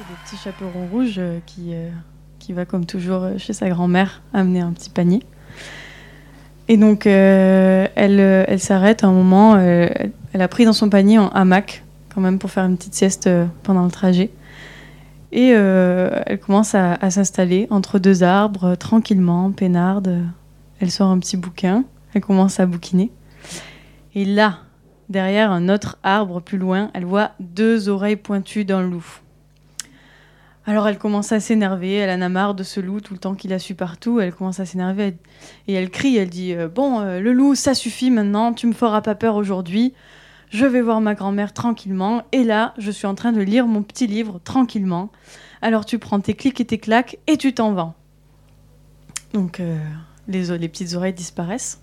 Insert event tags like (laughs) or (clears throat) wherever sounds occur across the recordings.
C'est le petit chaperon rouge euh, qui, euh, qui va comme toujours euh, chez sa grand-mère amener un petit panier. Et donc elle, elle s'arrête un moment, elle, a pris dans son panier un hamac quand même pour faire une petite sieste pendant le trajet. Et elle commence à, s'installer entre deux arbres, tranquillement, peinarde. Elle sort un petit bouquin, elle commence à bouquiner. Et là, derrière un autre arbre plus loin, elle voit deux oreilles pointues d'un loup. Alors elle commence à s'énerver, elle en a marre de ce loup tout le temps qu'il a su partout, elle commence à s'énerver et elle crie, elle dit euh, Bon, euh, le loup, ça suffit maintenant, tu me feras pas peur aujourd'hui, je vais voir ma grand-mère tranquillement, et là, je suis en train de lire mon petit livre tranquillement, alors tu prends tes clics et tes claques et tu t'en vas. Donc euh, les, petites oreilles disparaissent.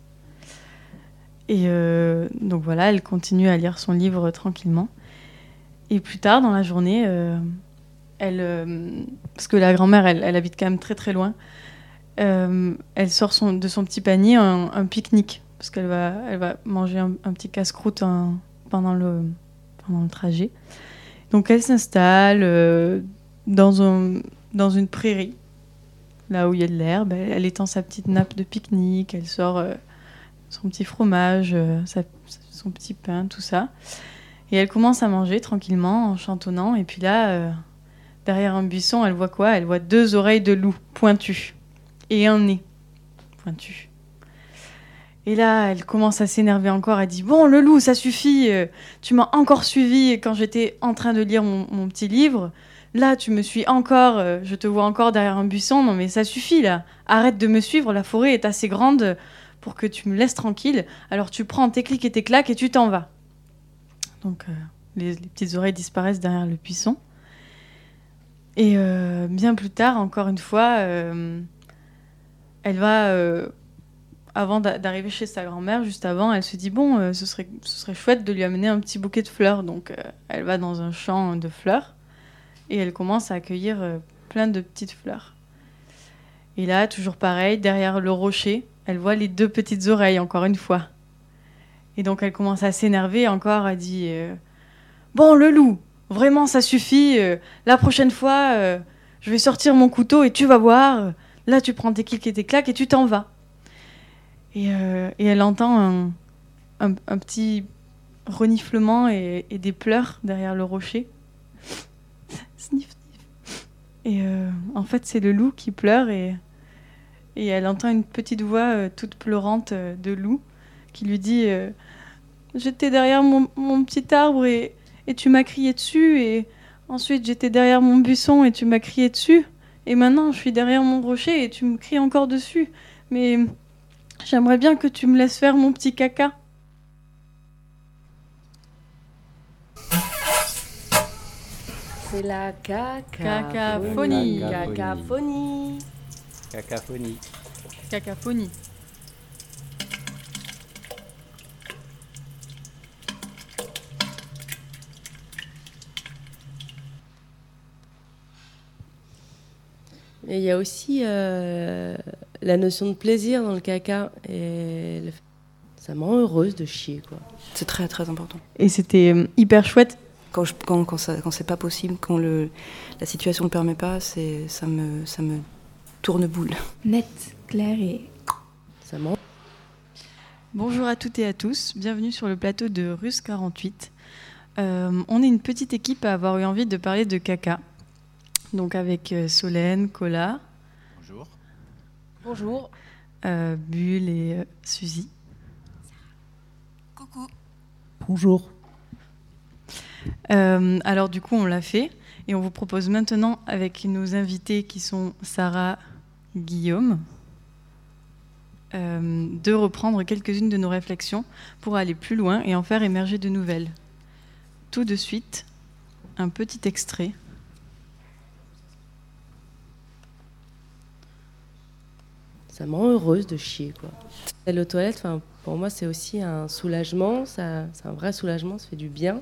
Et donc voilà, elle continue à lire son livre tranquillement. Et plus tard dans la journée, elle, euh, parce que la grand-mère, elle, elle habite quand même très très loin, euh, elle sort de son petit panier un, pique-nique, parce qu'elle va, elle va manger un, petit casse-croûte en- pendant, le, pendant le trajet. Donc elle s'installe euh, dans, un, dans une prairie, là où il y a de l'herbe, elle, étend sa petite nappe de pique-nique, elle sort son petit fromage, son petit pain, tout ça. Et elle commence à manger tranquillement en chantonnant. Et puis là, derrière un buisson, elle voit quoi? Elle voit deux oreilles de loup pointues et un nez pointu. Et là, elle commence à s'énerver encore. Elle dit Bon, le loup, ça suffit. euh, Tu m'as encore suivi quand j'étais en train de lire mon, petit livre. Là, tu me suis encore. euh, je te vois encore derrière un buisson. Non, mais ça suffit là. Arrête de me suivre. La forêt est assez grande pour que tu me laisses tranquille. Alors tu prends tes clics et tes claques et tu t'en vas. Donc euh, les petites oreilles disparaissent derrière le buisson. Et euh, bien plus tard, encore une fois, euh, elle va, euh, avant d'a- d'arriver chez sa grand-mère, juste avant, elle se dit bon, ce, serait, ce serait chouette de lui amener un petit bouquet de fleurs. Donc elle va dans un champ de fleurs et elle commence à accueillir plein de petites fleurs. Et là, toujours pareil, derrière le rocher, elle voit les deux petites oreilles, encore une fois. Et donc elle commence à s'énerver encore, elle dit Bon, le loup, vraiment ça suffit, euh, la prochaine fois, euh, je vais sortir mon couteau et tu vas voir, euh, là tu prends tes clics et tes claques et tu t'en vas. Et, elle entend un, petit reniflement et, des pleurs derrière le rocher. (laughs) sniff, sniff. Et en fait, c'est le loup qui pleure et, elle entend une petite voix toute pleurante de loup qui lui dit J'étais derrière mon, mon petit arbre et, et tu m'as crié dessus. Et ensuite, j'étais derrière mon buisson et tu m'as crié dessus. Et maintenant, je suis derrière mon rocher et tu me cries encore dessus. Mais j'aimerais bien que tu me laisses faire mon petit caca. C'est la cacaphonie. Cacaphonie. Cacaphonie. Cacaphonie. Cacaphonie. Et il y a aussi euh, la notion de plaisir dans le caca. Et le- ça me rend heureuse de chier, quoi. C'est très très important. Et c'était euh, hyper chouette. Quand, je, quand, quand, ça, quand c'est pas possible, quand le, la situation ne le permet pas, c'est, ça, me, ça me tourne boule. Net, clair et Ça me rend- Bonjour à toutes et à tous, bienvenue sur le plateau de Russe 48. Euh, on est une petite équipe à avoir eu envie de parler de caca. Donc avec euh, Solène, Cola, Bonjour. Bonjour. euh, Bulle et euh, Suzy. Coucou. Bonjour. Euh, alors du coup, on l'a fait et on vous propose maintenant avec nos invités qui sont Sarah, Guillaume, euh, de reprendre quelques-unes de nos réflexions pour aller plus loin et en faire émerger de nouvelles. Tout de suite, un petit extrait. Ça me rend heureuse de chier, quoi. Aller aux toilettes, pour moi, c'est aussi un soulagement. Ça, c'est un vrai soulagement, ça fait du bien.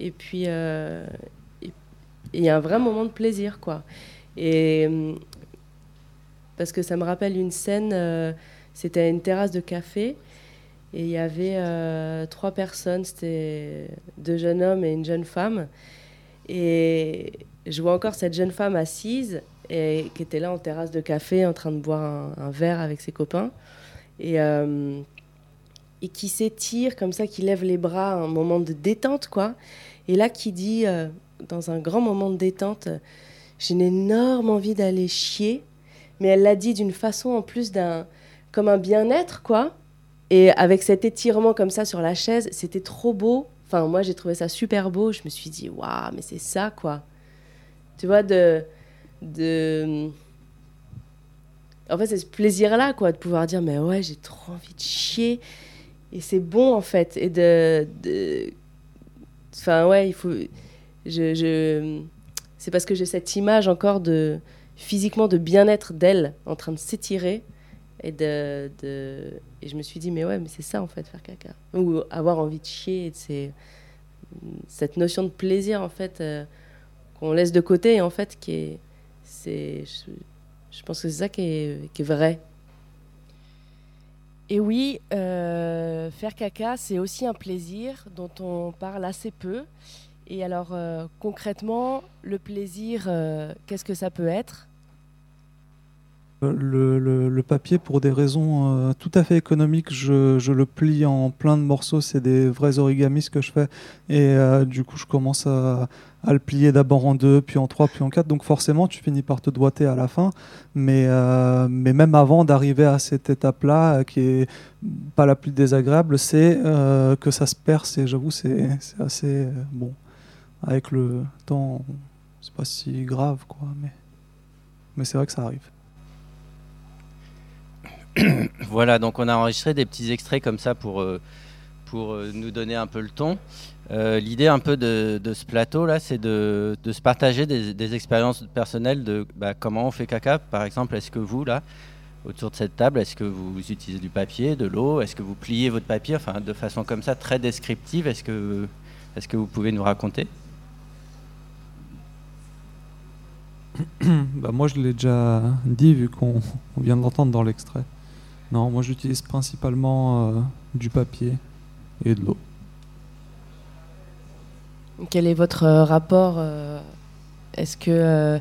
Et puis, euh, il y a un vrai moment de plaisir, quoi. Et parce que ça me rappelle une scène, euh, c'était une terrasse de café. Et il y avait euh, trois personnes, c'était deux jeunes hommes et une jeune femme. Et je vois encore cette jeune femme assise et qui était là en terrasse de café en train de boire un, verre avec ses copains et, euh, et qui s'étire comme ça, qui lève les bras, un moment de détente quoi. Et là qui dit euh, dans un grand moment de détente, j'ai une énorme envie d'aller chier, mais elle l'a dit d'une façon en plus d'un comme un bien-être quoi. Et avec cet étirement comme ça sur la chaise, c'était trop beau. Enfin, moi, j'ai trouvé ça super beau. Je me suis dit, waouh, mais c'est ça, quoi. Tu vois, de, de... En fait, c'est ce plaisir-là, quoi, de pouvoir dire, mais ouais, j'ai trop envie de chier. Et c'est bon, en fait. Et de... Enfin, ouais, il faut... Je, je... C'est parce que j'ai cette image encore de physiquement de bien-être d'elle en train de s'étirer et de, de, et je me suis dit mais ouais mais c'est ça en fait faire caca ou avoir envie de chier c'est cette notion de plaisir en fait euh, qu'on laisse de côté et en fait qui est c'est je, pense que c'est ça qui est, vrai. Et oui euh, faire caca c'est aussi un plaisir dont on parle assez peu. Et alors euh, concrètement le plaisir qu'est-ce que ça peut être? Le, papier, pour des raisons euh, tout à fait économiques, je, le plie en plein de morceaux. C'est des vrais origamis que je fais. Et euh, du coup, je commence à, le plier d'abord en deux, puis en trois, puis en quatre. Donc forcément, tu finis par te doiter à la fin. Mais, euh, mais même avant d'arriver à cette étape-là, qui est pas la plus désagréable, c'est que ça se perce. Et j'avoue, c'est assez bon. Avec le temps, c'est pas si grave, quoi. Mais, mais c'est vrai que ça arrive. (coughs) voilà, donc on a enregistré des petits extraits comme ça pour, euh, pour euh, nous donner un peu le ton. Euh, l'idée un peu de, ce plateau-là, c'est de, se partager des, expériences personnelles de bah, comment on fait caca. Par exemple, est-ce que vous, là, autour de cette table, est-ce que vous utilisez du papier, de l'eau? Est-ce que vous pliez votre papier? Enfin, de façon comme ça, très descriptive, est-ce que, est que vous pouvez nous raconter? (coughs) Bah moi, je l'ai déjà dit, vu qu'on vient d'entendre dans l'extrait. Non, moi j'utilise principalement euh, du papier et de l'eau. Quel est votre euh, rapport euh, Est-ce que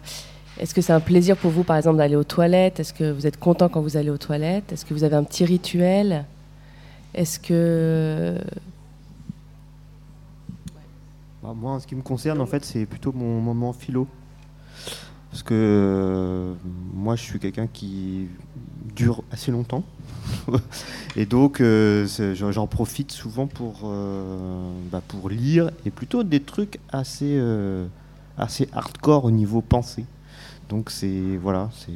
est-ce que c'est un plaisir pour vous, par exemple, d'aller aux toilettes? Est-ce que vous êtes content quand vous allez aux toilettes? Est-ce que vous avez un petit rituel? Est-ce que bah, moi, en ce qui me concerne, en fait, c'est plutôt mon moment philo. Parce que moi, je suis quelqu'un qui dure assez longtemps. (laughs) et donc, euh, j'en profite souvent pour, euh, bah, pour lire, et plutôt des trucs assez, euh, assez hardcore au niveau pensée. Donc, c'est. Voilà, c'est.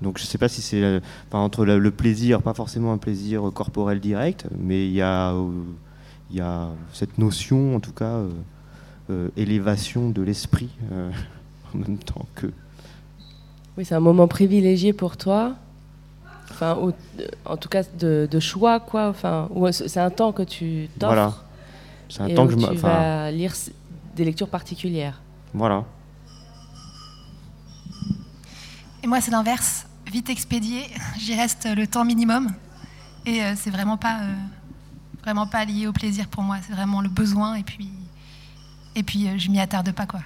Donc, je sais pas si c'est. entre le, plaisir, pas forcément un plaisir corporel direct, mais il y a, il y a cette notion, en tout cas, élévation de l'esprit (laughs) en même temps que. Oui, c'est un moment privilégié pour toi enfin, en tout cas de, choix, quoi. Enfin, c'est un temps que tu t'offres. Voilà. C'est un temps que je tu vas lire des lectures particulières. Voilà. Et moi, c'est l'inverse. Vite expédié, j'y reste le temps minimum. Et euh, c'est vraiment pas, euh, vraiment pas lié au plaisir pour moi. C'est vraiment le besoin. Et puis, et puis euh, je m'y attarde pas, quoi.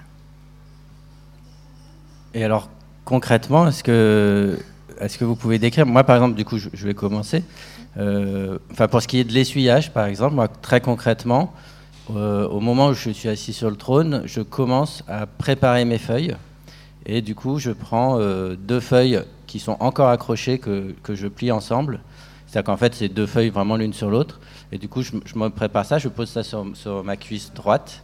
Et alors, concrètement, est-ce que est-ce que vous pouvez décrire? Moi, par exemple, du coup, je, vais commencer. Euh, enfin, pour ce qui est de l'essuyage, par exemple, moi, très concrètement, euh, au moment où je suis assis sur le trône, je commence à préparer mes feuilles. Et du coup, je prends euh, deux feuilles qui sont encore accrochées que, que je plie ensemble. C'est-à-dire qu'en fait, c'est deux feuilles vraiment l'une sur l'autre. Et du coup, je, me prépare ça, je pose ça sur, sur, ma cuisse droite.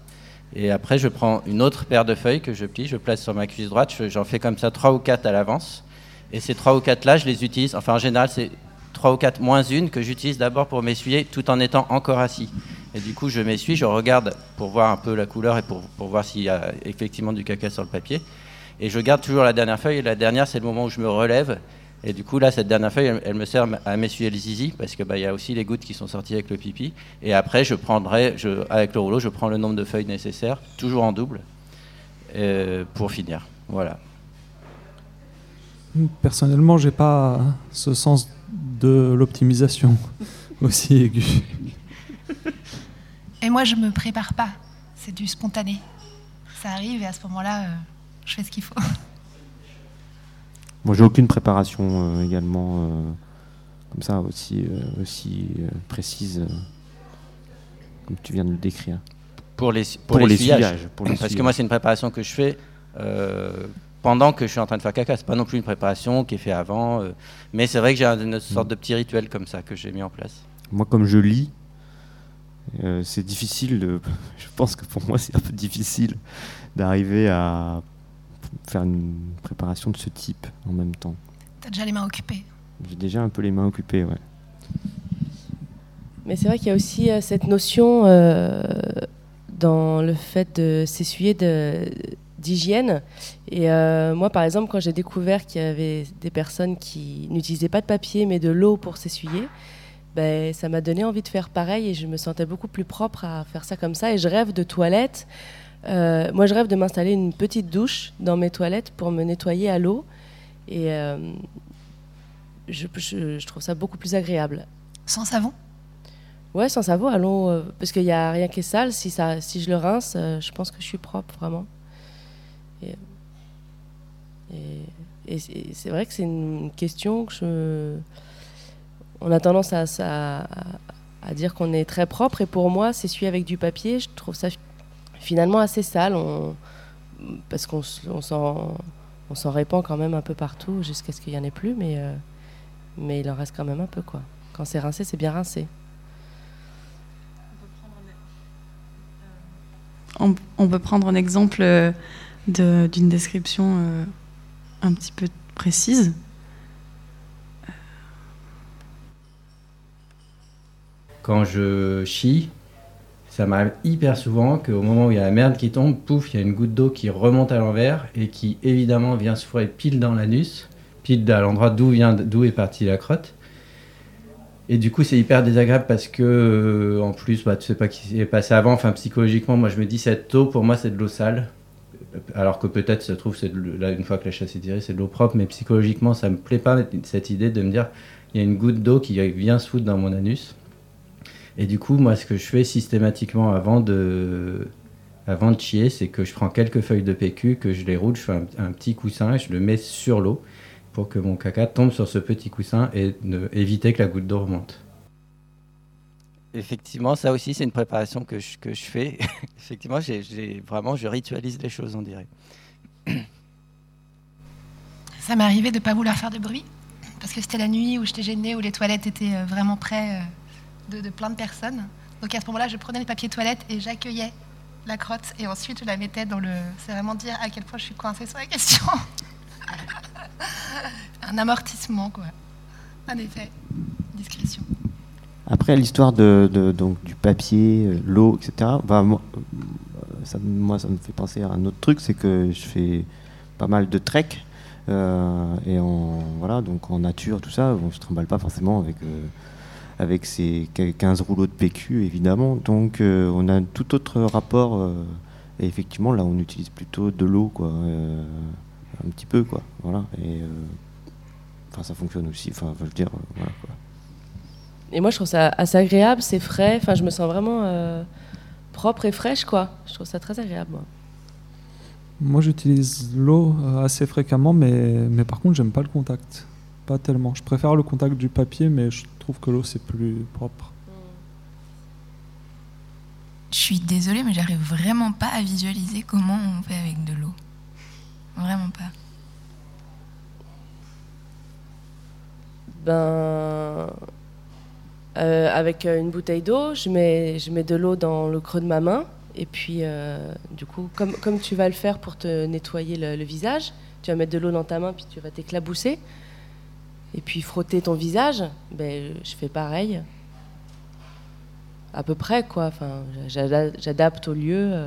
Et après, je prends une autre paire de feuilles que je plie, je place sur ma cuisse droite. J'en fais comme ça trois ou quatre à l'avance. Et ces trois ou quatre là, je les utilise, enfin en général, c'est trois ou quatre moins une que j'utilise d'abord pour m'essuyer tout en étant encore assis. Et du coup, je m'essuie, je regarde pour voir un peu la couleur et pour, pour voir s'il y a effectivement du caca sur le papier. Et je garde toujours la dernière feuille. Et la dernière, c'est le moment où je me relève. Et du coup, là, cette dernière feuille, elle, me sert à m'essuyer le zizi parce qu'il bah, y a aussi les gouttes qui sont sorties avec le pipi. Et après, je prendrai, avec le rouleau, je prends le nombre de feuilles nécessaires, toujours en double, euh, pour finir. Voilà. Personnellement, j'ai pas ce sens de l'optimisation (laughs) aussi aigu. Et moi, je me prépare pas. C'est du spontané. ça arrive et à ce moment-là, euh, je fais ce qu'il faut. (laughs) Moi, j'ai aucune préparation euh, également euh, comme ça aussi euh, aussi euh, précise euh, comme tu viens de le décrire. Pour les pour, Pour pour Parce que moi, c'est une préparation que je fais euh, pendant que je suis en train de faire caca. C'est pas non plus une préparation qui est faite avant. euh, mais c'est vrai que j'ai un- une sorte de petit rituel comme ça que j'ai mis en place. Moi, comme je lis, euh, c'est difficile. De, (laughs) je pense que pour moi, c'est un peu difficile d'arriver à faire une préparation de ce type en même temps. T'as déjà les mains occupées. J'ai déjà un peu les mains occupées, ouais. Mais c'est vrai qu'il y a aussi euh, cette notion euh, dans le fait de s'essuyer de- d'hygiène. Et euh, moi, par exemple, quand j'ai découvert qu'il y avait des personnes qui n'utilisaient pas de papier mais de l'eau pour s'essuyer, ben, ça m'a donné envie de faire pareil et je me sentais beaucoup plus propre à faire ça comme ça. Et je rêve de toilettes. Euh, moi, je rêve de m'installer une petite douche dans mes toilettes pour me nettoyer à l'eau. Et euh, je- je- je trouve ça beaucoup plus agréable. Sans savon? Ouais, sans savon, allons. parce qu'il n'y a rien qui est sale. Si, ça, si je le rince, je pense que je suis propre, vraiment. Et, c'est vrai que c'est une question que je. On a tendance à, dire qu'on est très propre. Et pour moi, s'essuyer avec du papier, je trouve ça fi- finalement assez sale. Parce qu'on s'en répand quand même un peu partout jusqu'à ce qu'il n'y en ait plus. Mais, euh, mais il en reste quand même un peu. Quand c'est rincé, c'est bien rincé. On, on peut prendre un exemple d'une description euh, un petit peu précise. Quand je chie, ça m'arrive hyper souvent qu'au moment où il y a la merde qui tombe, pouf, il y a une goutte d'eau qui remonte à l'envers et qui évidemment vient se fourrer pile dans l'anus, pile à l'endroit d'où vient d'où est partie la crotte. Et du coup, c'est hyper désagréable parce que, euh, en plus, bah, tu sais pas qui s'est passé avant. Enfin, psychologiquement, moi, je me dis, cette eau, pour moi, c'est de l'eau sale. Alors que peut-être, ça se trouve, là, une fois que la chasse est tirée, c'est de l'eau propre. Mais psychologiquement, ça me plaît pas, cette idée de me dire, il y a une goutte d'eau qui vient se foutre dans mon anus. Et du coup, moi, ce que je fais systématiquement avant de, chier, c'est que je prends quelques feuilles de PQ, que je les roule, je fais un, petit coussin et je le mets sur l'eau pour que mon caca tombe sur ce petit coussin et éviter que la goutte d'eau remonte. Effectivement, ça aussi, c'est une préparation que je, que je fais. (laughs) Effectivement, vraiment, je ritualise les choses, on dirait. (clears throat) Ça m'est arrivé de ne pas vouloir faire de bruit, parce que c'était la nuit où j'étais gênée, où les toilettes étaient euh, vraiment près euh, de, plein de personnes. Donc à ce moment-là, je prenais le papier toilette et j'accueillais la crotte, et ensuite je la mettais dans le... C'est vraiment dire à quel point je suis coincée sur la question. (laughs) Un amortissement, quoi. Un effet. Discrétion. Après, l'histoire de, donc, du papier, euh, l'eau, etc., bah, moi, euh, moi, ça me fait penser à un autre truc, c'est que je fais pas mal de trek. euh, et en, voilà, donc en nature, tout ça, on se trimballe pas forcément avec, avec ces 15 rouleaux de PQ, évidemment. Donc, on a un tout autre rapport. et effectivement, là, on utilise plutôt de l'eau, quoi. un petit peu, quoi. Voilà. Et enfin, ça fonctionne aussi. Enfin, je veux dire, voilà, quoi. Et moi, je trouve ça assez agréable, c'est frais. Enfin, je me sens vraiment euh, propre et fraîche, quoi. Je trouve ça très agréable, moi. Moi, j'utilise l'eau euh, assez fréquemment, mais, mais par contre, j'aime pas le contact. Pas tellement. Je préfère le contact du papier, mais je trouve que l'eau, c'est plus propre. Je suis désolée, mais j'arrive vraiment pas à visualiser comment on fait avec de l'eau. Vraiment pas. Ben, euh, avec euh, une bouteille d'eau, je mets, je mets de l'eau dans le creux de ma main. Et puis, euh, du coup, comme, comme tu vas le faire pour te nettoyer le, le visage, tu vas mettre de l'eau dans ta main, puis tu vas t'éclabousser. Et puis frotter ton visage, ben, je fais pareil. À peu près, quoi. Enfin, j'ada- j'adapte au lieu.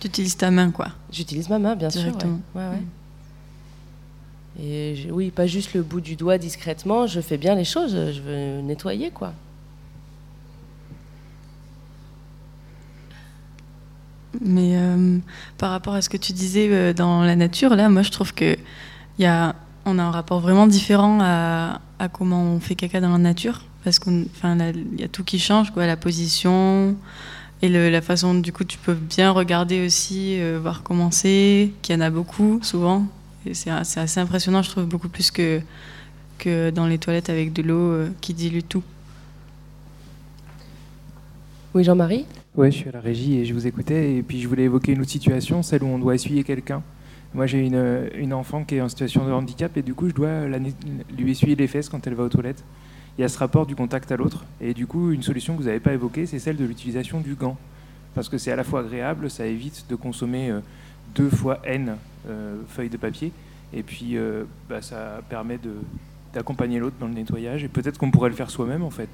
Tu utilises ta main, quoi. J'utilise ma main, bien Directement. sûr. ouais. Ouais, ouais. Et oui, pas juste le bout du doigt discrètement, je fais bien les choses, je veux nettoyer, quoi. Mais euh, par rapport à ce que tu disais euh, dans la nature, là, moi, je trouve que y a, on a un rapport vraiment différent à, comment on fait caca dans la nature, parce qu'on, enfin, là, il y a tout qui change, quoi, la position, Et la façon, du coup, tu peux bien regarder aussi, euh, voir comment c'est, qu'il y en a beaucoup, souvent. C'est assez impressionnant, je trouve, beaucoup plus que, que dans les toilettes avec de l'eau euh, qui dilue tout. Oui, Jean-Marie Ouais, je suis à la régie et je vous écoutais. Et puis je voulais évoquer une autre situation, celle où on doit essuyer quelqu'un. Moi, j'ai une, une enfant qui est en situation de handicap et du coup, je dois la lui essuyer les fesses quand elle va aux toilettes. Il y a ce rapport du contact à l'autre. Et du coup, une solution que vous n'avez pas évoquée, c'est celle de l'utilisation du gant. Parce que c'est à la fois agréable, ça évite de consommer euh, deux fois N euh, feuilles de papier. Et puis, euh, bah, ça permet de- d'accompagner l'autre dans le nettoyage. Et peut-être qu'on pourrait le faire soi-même, en fait,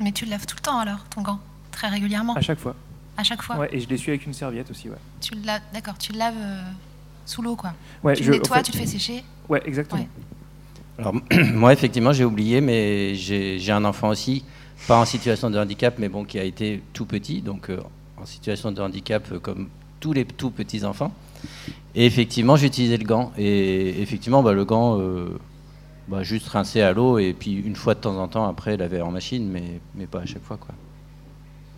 Mais tu le laves tout le temps alors, ton gant Très régulièrement? À chaque fois. À chaque fois? Ouais, et je l'essuie avec une serviette aussi, ouais. Tu le laves, d'accord, tu le laves euh, sous l'eau quoi. Ouais, tu je- le en nettoies, fait- tu le fais sécher? Ouais, exactement. Ouais. Alors, (clears throat) moi, effectivement, j'ai oublié, mais j'ai j'ai un enfant aussi, pas en situation de handicap, mais bon, qui a été tout petit, donc euh, en situation de handicap euh, comme tous les tout petits enfants. Et effectivement, j'ai utilisé le gant. Et effectivement, bah, le gant, euh, bah, juste rincé à l'eau, et puis une fois de temps en temps, après, laver en machine, mais, mais pas à chaque fois. Quoi.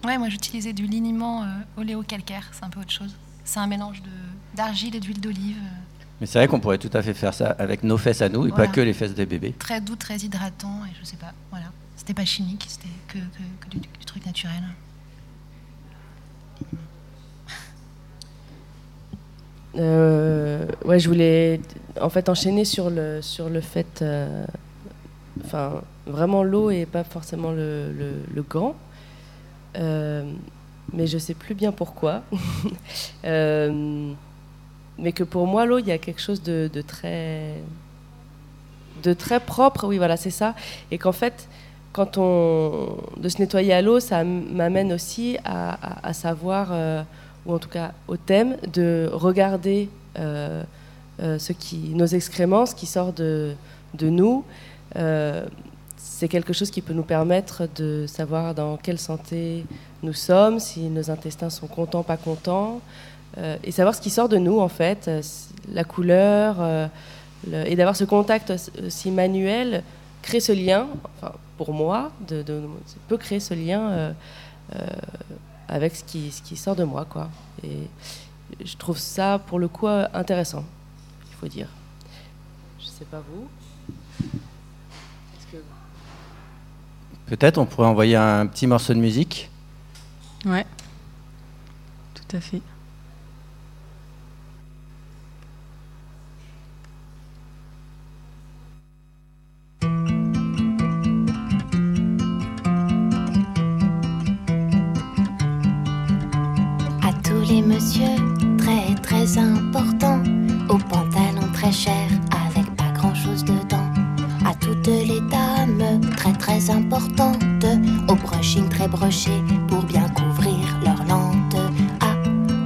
Ouais, moi j'utilisais du liniment euh, oléo-calcaire, c'est un peu autre chose. C'est un mélange d'argile et d'huile d'olive, euh, Mais c'est vrai qu'on pourrait tout à fait faire ça avec nos fesses à nous, et Voilà. pas que les fesses des bébés. très doux, très hydratant, et je sais pas, voilà. C'était pas chimique, c'était que, que- que du, du truc naturel. Ouais, je voulais en fait enchaîner sur le, sur le fait. euh, Enfin, vraiment l'eau et pas forcément le, le, le gant. Euh, mais je sais plus bien pourquoi. (laughs) Euh, mais que pour moi, l'eau, il y a quelque chose de, de très. de très propre, oui, voilà, c'est ça. Et qu'en fait, quand on. de se nettoyer à l'eau, ça m'amène aussi à, à- savoir. euh, ou en tout cas au thème, de regarder euh, euh, ce qui, nos excréments, ce qui sort de, nous. Euh, c'est quelque chose qui peut nous permettre de savoir dans quelle santé nous sommes, si nos intestins sont contents, pas contents, et savoir ce qui sort de nous en fait, la couleur, le- et d'avoir ce contact aussi manuel, crée ce lien, enfin pour moi, de, peut créer ce lien avec ce qui, ce qui sort de moi, quoi. Et je trouve ça, pour le coup, intéressant, il faut dire. Je sais pas vous. Que- Peut-être on pourrait envoyer un petit morceau de musique. Ouais, tout à fait. Messieurs très très importants, au pantalon très cher avec pas grand chose dedans. À toutes les dames très très importantes, au brushing très broché pour bien couvrir leurs lentes. À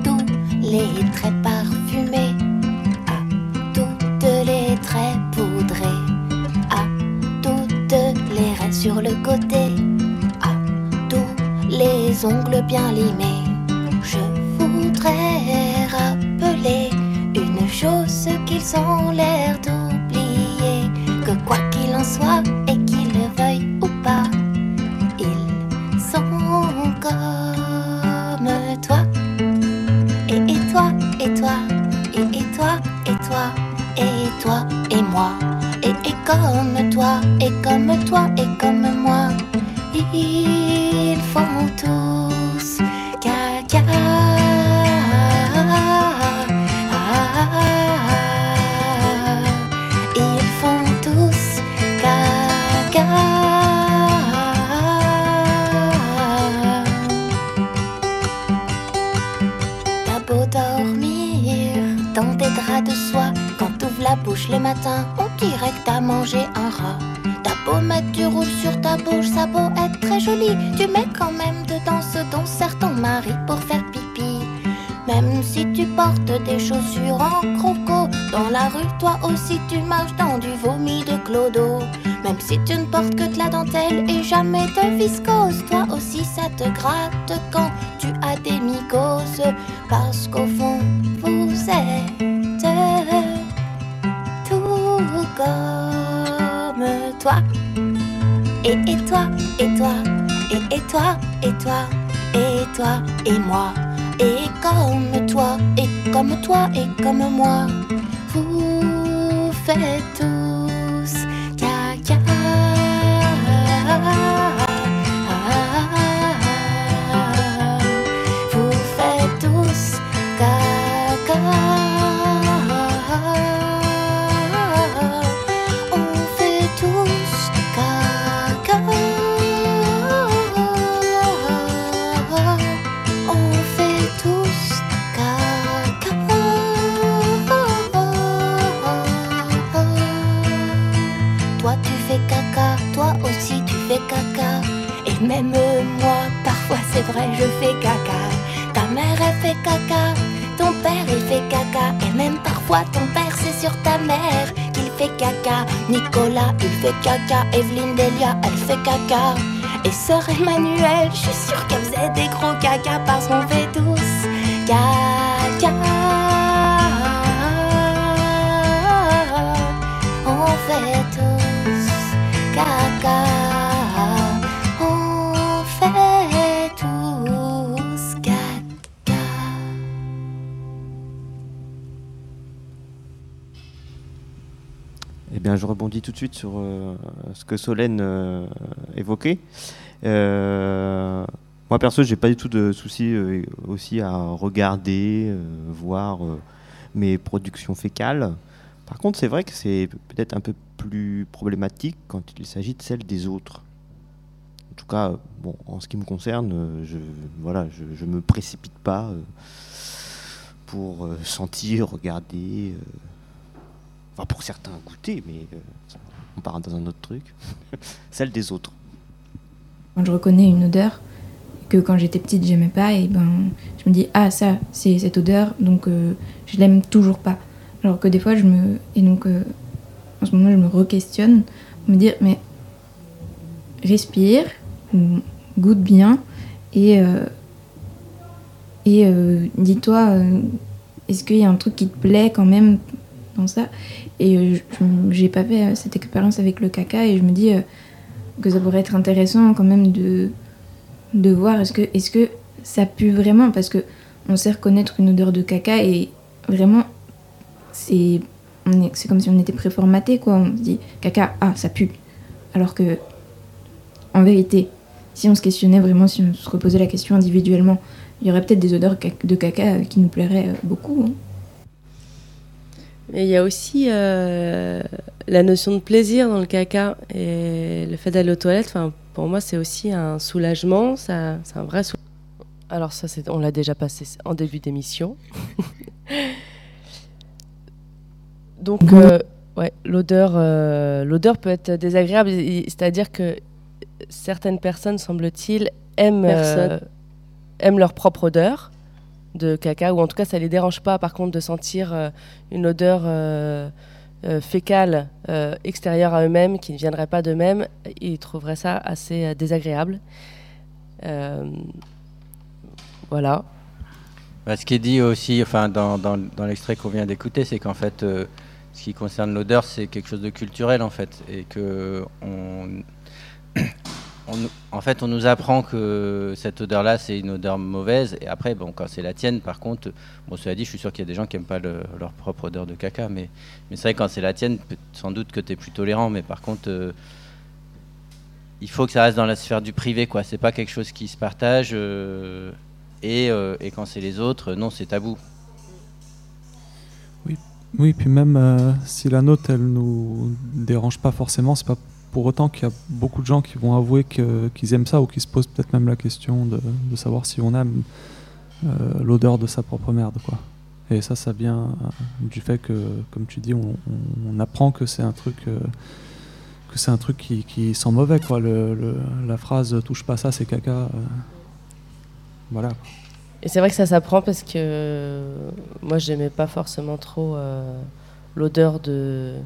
tous les traits parfumés, à toutes les traits poudrés, à toutes les raies sur le côté, à tous les ongles bien limés. Rappeler une chose qu'ils ont l'air d'oublier, que quoi qu'il en soit et qu'ils le veuillent ou pas, ils sont comme toi. Et, et toi, et toi, et, toi, et toi, et toi, et moi. Et, comme toi, et comme toi, et comme moi. La bouche le matin, on dirait que t'as mangé un rat. T'as beau mettre du rouge sur ta bouche, ça beau être très joli, tu mets quand même dedans ce dont sert ton mari pour faire pipi. Même si tu portes des chaussures en croco, dans la rue, toi aussi tu marches dans du vomi de clodo. Même si tu ne portes que de la dentelle et jamais de viscose, toi aussi ça te gratte quand tu as des mycoses. Et, toi, et toi, et, toi, et toi, et toi et moi, et comme toi, et comme toi, et comme moi. Vous faites tous Evelyne Delia elle fait caca. Et sœur Emmanuelle, je suis sûre qu'elle faisait des gros caca parce qu'on tout de suite sur euh, ce que Solène euh, évoquait. Euh, moi, perso, j'ai pas du tout de souci aussi à regarder, voir mes productions fécales. Par contre, c'est vrai que c'est peut-être un peu plus problématique quand il s'agit de celles des autres. En tout cas, bon, en ce qui me concerne, je voilà, je, me précipite pas pour sentir, regarder. Enfin, pour certains, goûter, mais euh, on part dans un autre truc. (laughs) Celle des autres. Quand je reconnais une odeur que quand j'étais petite j'aimais pas, et ben je me dis ah ça c'est cette odeur donc euh, je l'aime toujours pas. Alors que des fois je me et donc euh, en ce moment je me re-questionne, me dire mais respire, goûte bien et euh, et dis-toi est-ce qu'il y a un truc qui te plaît quand même ça. Et euh, j'ai pas fait euh, cette expérience avec le caca et je me dis euh, que ça pourrait être intéressant quand même de, de voir est-ce que, est que ça pue vraiment parce que on sait reconnaître une odeur de caca et vraiment c'est c'est comme si on était préformaté quoi. On se dit caca ah ça pue. Alors que en vérité si on se questionnait vraiment si on se reposait la question individuellement il y aurait peut-être des odeurs de caca qui nous plairaient beaucoup hein. Mais il y a aussi euh, la notion de plaisir dans le caca et le fait d'aller aux toilettes. Enfin, pour moi, c'est aussi un soulagement. Ça, c'est un vrai soulagement. Alors ça, c'est, on l'a déjà passé en début d'émission. Donc, euh, ouais, l'odeur, euh, l'odeur peut être désagréable. C'est-à-dire que certaines personnes, semble-t-il, aiment, Personne. aiment leur propre odeur de caca, ou en tout cas, ça les dérange pas, par contre, de sentir euh, une odeur euh, euh, fécale extérieure à eux-mêmes, qui ne viendrait pas d'eux-mêmes. Ils trouveraient ça assez désagréable. Voilà. Bah, ce qui est dit aussi, enfin, dans, dans- l'extrait qu'on vient d'écouter, c'est qu'en fait, ce qui concerne l'odeur, c'est quelque chose de culturel en fait, et que on, en fait, on nous apprend que cette odeur-là, c'est une odeur mauvaise, et après, bon, quand c'est la tienne, par contre, bon, cela dit, je suis sûr qu'il y a des gens qui n'aiment pas le- leur propre odeur de caca, mais, mais c'est vrai quand c'est la tienne, sans doute que tu es plus tolérant, mais par contre. euh, il faut que ça reste dans la sphère du privé, quoi. C'est pas quelque chose qui se partage. euh, et, euh, et quand c'est les autres, non, c'est tabou. Oui, puis même si la note elle nous dérange pas forcément, c'est pas pour autant qu'il y a beaucoup de gens qui vont avouer qu'ils aiment ça ou qui se posent peut-être même la question de, savoir si on aime euh, l'odeur de sa propre merde, quoi. Et ça, ça vient euh, du fait que, comme tu dis, on, apprend que c'est un truc, euh, que un truc qui, sent mauvais, quoi. La phrase "touche pas ça, c'est caca". voilà. Et c'est vrai que ça s'apprend parce que moi, j'aimais pas forcément trop l'odeur de,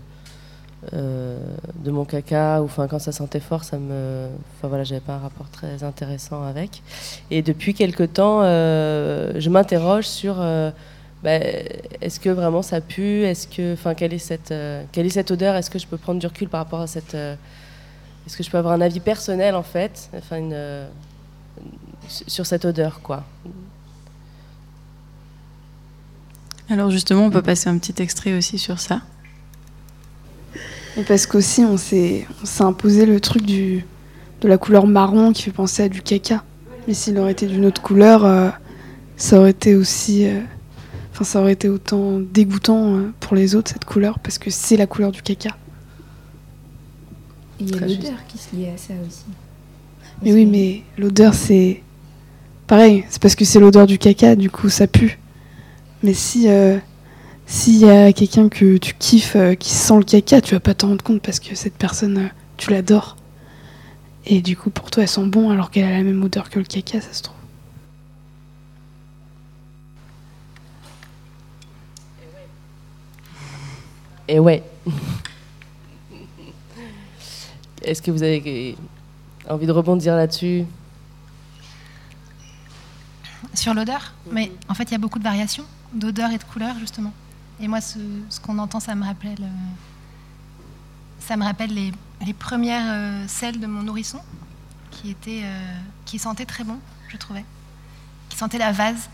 euh, de mon caca, ou enfin quand ça sentait fort, ça me, enfin voilà, j'avais pas un rapport très intéressant avec. Et depuis quelque temps, euh, je m'interroge sur euh, bah, est-ce que vraiment ça pue, est-ce que, enfin quelle est cette, quelle est cette odeur, est-ce que je peux prendre du recul par rapport à cette, est-ce que je peux avoir un avis personnel en fait, enfin une, sur cette odeur, quoi. Alors justement, on peut passer un petit extrait aussi sur ça. Et parce qu'aussi, on s'est on s'est imposé le truc du, de la couleur marron qui fait penser à du caca. Mais s'il aurait été d'une autre couleur, euh, ça aurait été aussi. euh, Enfin, ça aurait été autant dégoûtant euh, pour les autres, cette couleur, parce que c'est la couleur du caca. Et il y a l'odeur qui se lie à ça aussi. Mais oui, mais l'odeur, c'est. Pareil, c'est parce que c'est l'odeur du caca, du coup, ça pue. Mais si. S'il y a quelqu'un que tu kiffes euh, qui sent le caca, tu vas pas t'en rendre compte parce que cette personne, euh, tu l'adores. Et du coup, pour toi, elle sent bon alors qu'elle a la même odeur que le caca, ça se trouve. Et ouais. (laughs) Est-ce que vous avez envie de rebondir là-dessus? Sur l'odeur? Mais en fait, il y a beaucoup de variations d'odeur et de couleur, justement. Et moi, ce, qu'on entend, ça me rappelle, euh, ça me rappelle les, premières euh, selles de mon nourrisson, qui, étaient, euh, qui sentaient très bon, je trouvais. Qui sentaient la vase.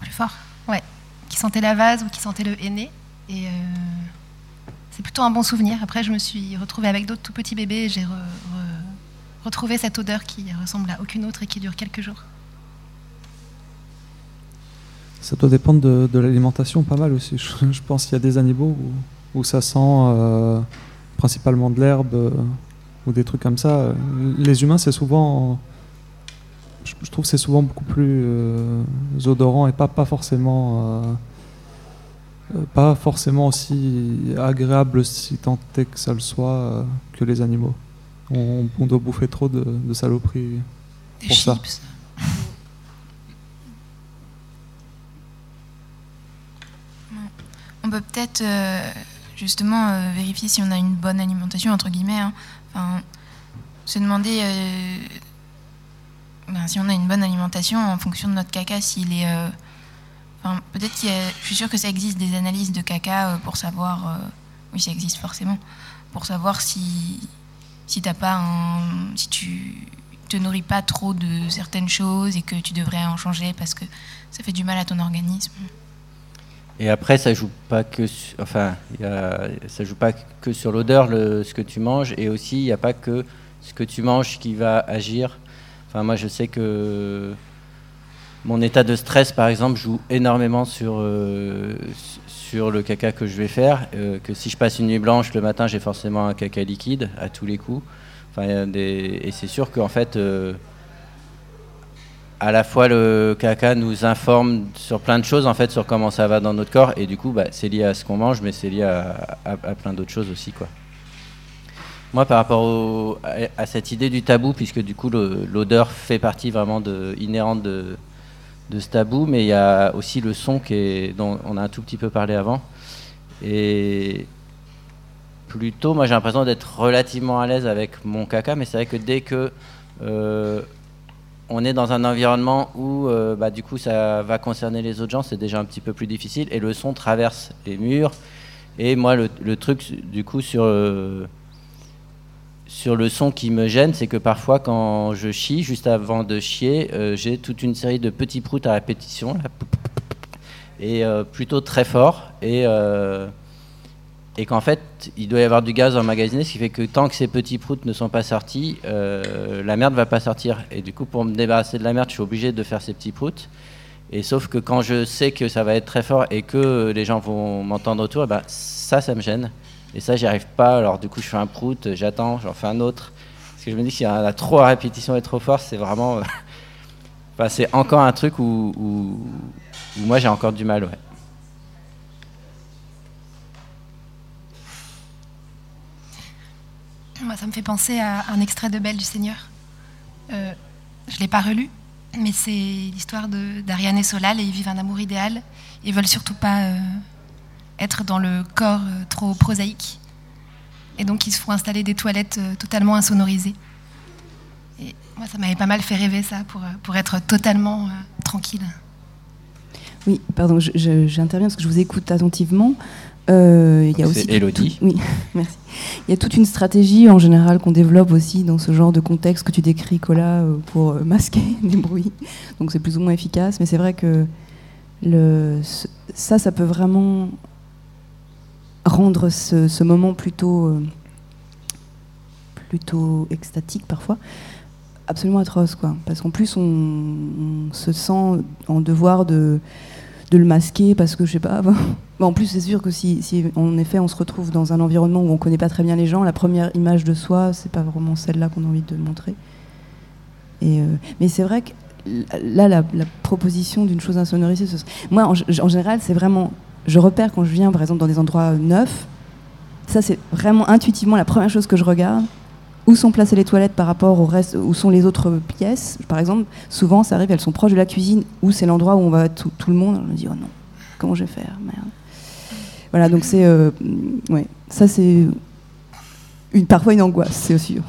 Plus fort Ouais. Qui sentaient la vase ou qui sentaient le henné. Et c'est plutôt un bon souvenir. Après, je me suis retrouvée avec d'autres tout petits bébés et j'ai re- re- retrouvé cette odeur qui ressemble à aucune autre et qui dure quelques jours. Ça doit dépendre de, de l'alimentation pas mal aussi. (laughs) Je, je pense qu'il y a des animaux où, où ça sent euh, principalement de l'herbe euh, ou des trucs comme ça. Les humains, c'est souvent. Je, je trouve que c'est souvent beaucoup plus euh, odorant et pas, pas forcément. pas forcément aussi agréable si tant est que ça le soit que les animaux. On, on doit bouffer trop de, de saloperies Des pour ça. chips. On peut peut-être euh, justement euh, vérifier si on a une bonne alimentation, entre guillemets. hein. Se demander euh, ben, si on a une bonne alimentation en fonction de notre caca, s'il est. enfin, peut-être qu'il. Je suis sûre que ça existe des analyses de caca pour savoir. oui, ça existe forcément. Pour savoir si. Si t'as pas. Si tu te nourris pas trop de certaines choses et que tu devrais en changer parce que ça fait du mal à ton organisme. Et après, ça joue pas que, enfin, ça joue pas que sur l'odeur, ce que tu manges, et aussi il n'y a pas que ce que tu manges qui va agir. Enfin, moi, je sais que mon état de stress, par exemple, joue énormément sur euh, sur le caca que je vais faire. euh, que si je passe une nuit blanche, le matin, j'ai forcément un caca liquide à tous les coups. Enfin, et c'est sûr qu'en fait. euh, à la fois le caca nous informe sur plein de choses en fait sur comment ça va dans notre corps et du coup bah, c'est lié à ce qu'on mange mais c'est lié à, plein d'autres choses aussi quoi. Moi par rapport à, cette idée du tabou puisque du coup l'odeur fait partie vraiment de, inhérente de, de ce tabou mais il y a aussi le son qui est, dont on a un tout petit peu parlé avant et plutôt moi j'ai l'impression d'être relativement à l'aise avec mon caca mais c'est vrai que dès que euh, on est dans un environnement où euh, bah, du coup ça va concerner les autres gens, c'est déjà un petit peu plus difficile et le son traverse les murs. Et moi, le, truc du coup sur, euh, sur le son qui me gêne, c'est que parfois quand je chie, juste avant de chier, euh, j'ai toute une série de petits proutes à répétition et plutôt très fort et et qu'en fait, il doit y avoir du gaz emmagasiné, ce qui fait que tant que ces petits proutes ne sont pas sortis, euh, la merde va pas sortir. Et du coup, pour me débarrasser de la merde, je suis obligé de faire ces petits proutes. Et sauf que quand je sais que ça va être très fort et que les gens vont m'entendre autour, ben, ça, ça me gêne. Et ça, j'y arrive pas. Alors du coup, je fais un prout, j'attends, j'en fais un autre. Parce que je me dis que s'il y en a trop à répétition et trop fort, c'est vraiment... (laughs) enfin, c'est encore un truc où, où- où moi, j'ai encore du mal, ouais. Ça me fait penser à un extrait de Belle du Seigneur. Euh, je ne l'ai pas relu, mais c'est l'histoire d'Ariane et Solal et ils vivent un amour idéal. Ils veulent surtout pas euh, être dans le corps euh, trop prosaïque. Et donc, ils se font installer des toilettes totalement insonorisées. Et moi, ça m'avait pas mal fait rêver, ça, pour, pour être totalement tranquille. Oui, pardon, j'interviens parce que je vous écoute attentivement. Euh, il y a aussi Elodie. tout- oui, (laughs) merci. Il y a toute une stratégie en général qu'on développe aussi dans ce genre de contexte que tu décris, Cola, euh, pour euh, (laughs) masquer les bruits. Donc c'est plus ou moins efficace, mais c'est vrai que le, ça, ça peut vraiment rendre ce, ce moment plutôt, euh, plutôt extatique parfois, absolument atroce, quoi. Parce qu'en plus, on, on se sent en devoir de, de le masquer parce que je sais pas. En plus, c'est sûr que si, si en effet on se retrouve dans un environnement où on connaît pas très bien les gens, la première image de soi, c'est pas vraiment celle-là qu'on a envie de montrer. Et, euh, mais c'est vrai que là, la, proposition d'une chose insonorisée, moi, en général, c'est vraiment. Je repère quand je viens, par exemple, dans des endroits neufs. Ça, c'est vraiment intuitivement la première chose que je regarde. Où sont placées les toilettes par rapport au reste Où sont les autres pièces Par exemple, souvent, ça arrive, elles sont proches de la cuisine, où c'est l'endroit où on va tout, le monde. Je me dis, oh non, comment je vais faire Merde. Voilà, donc c'est. euh, ouais, ça, c'est. Une, parfois une angoisse, c'est sûr.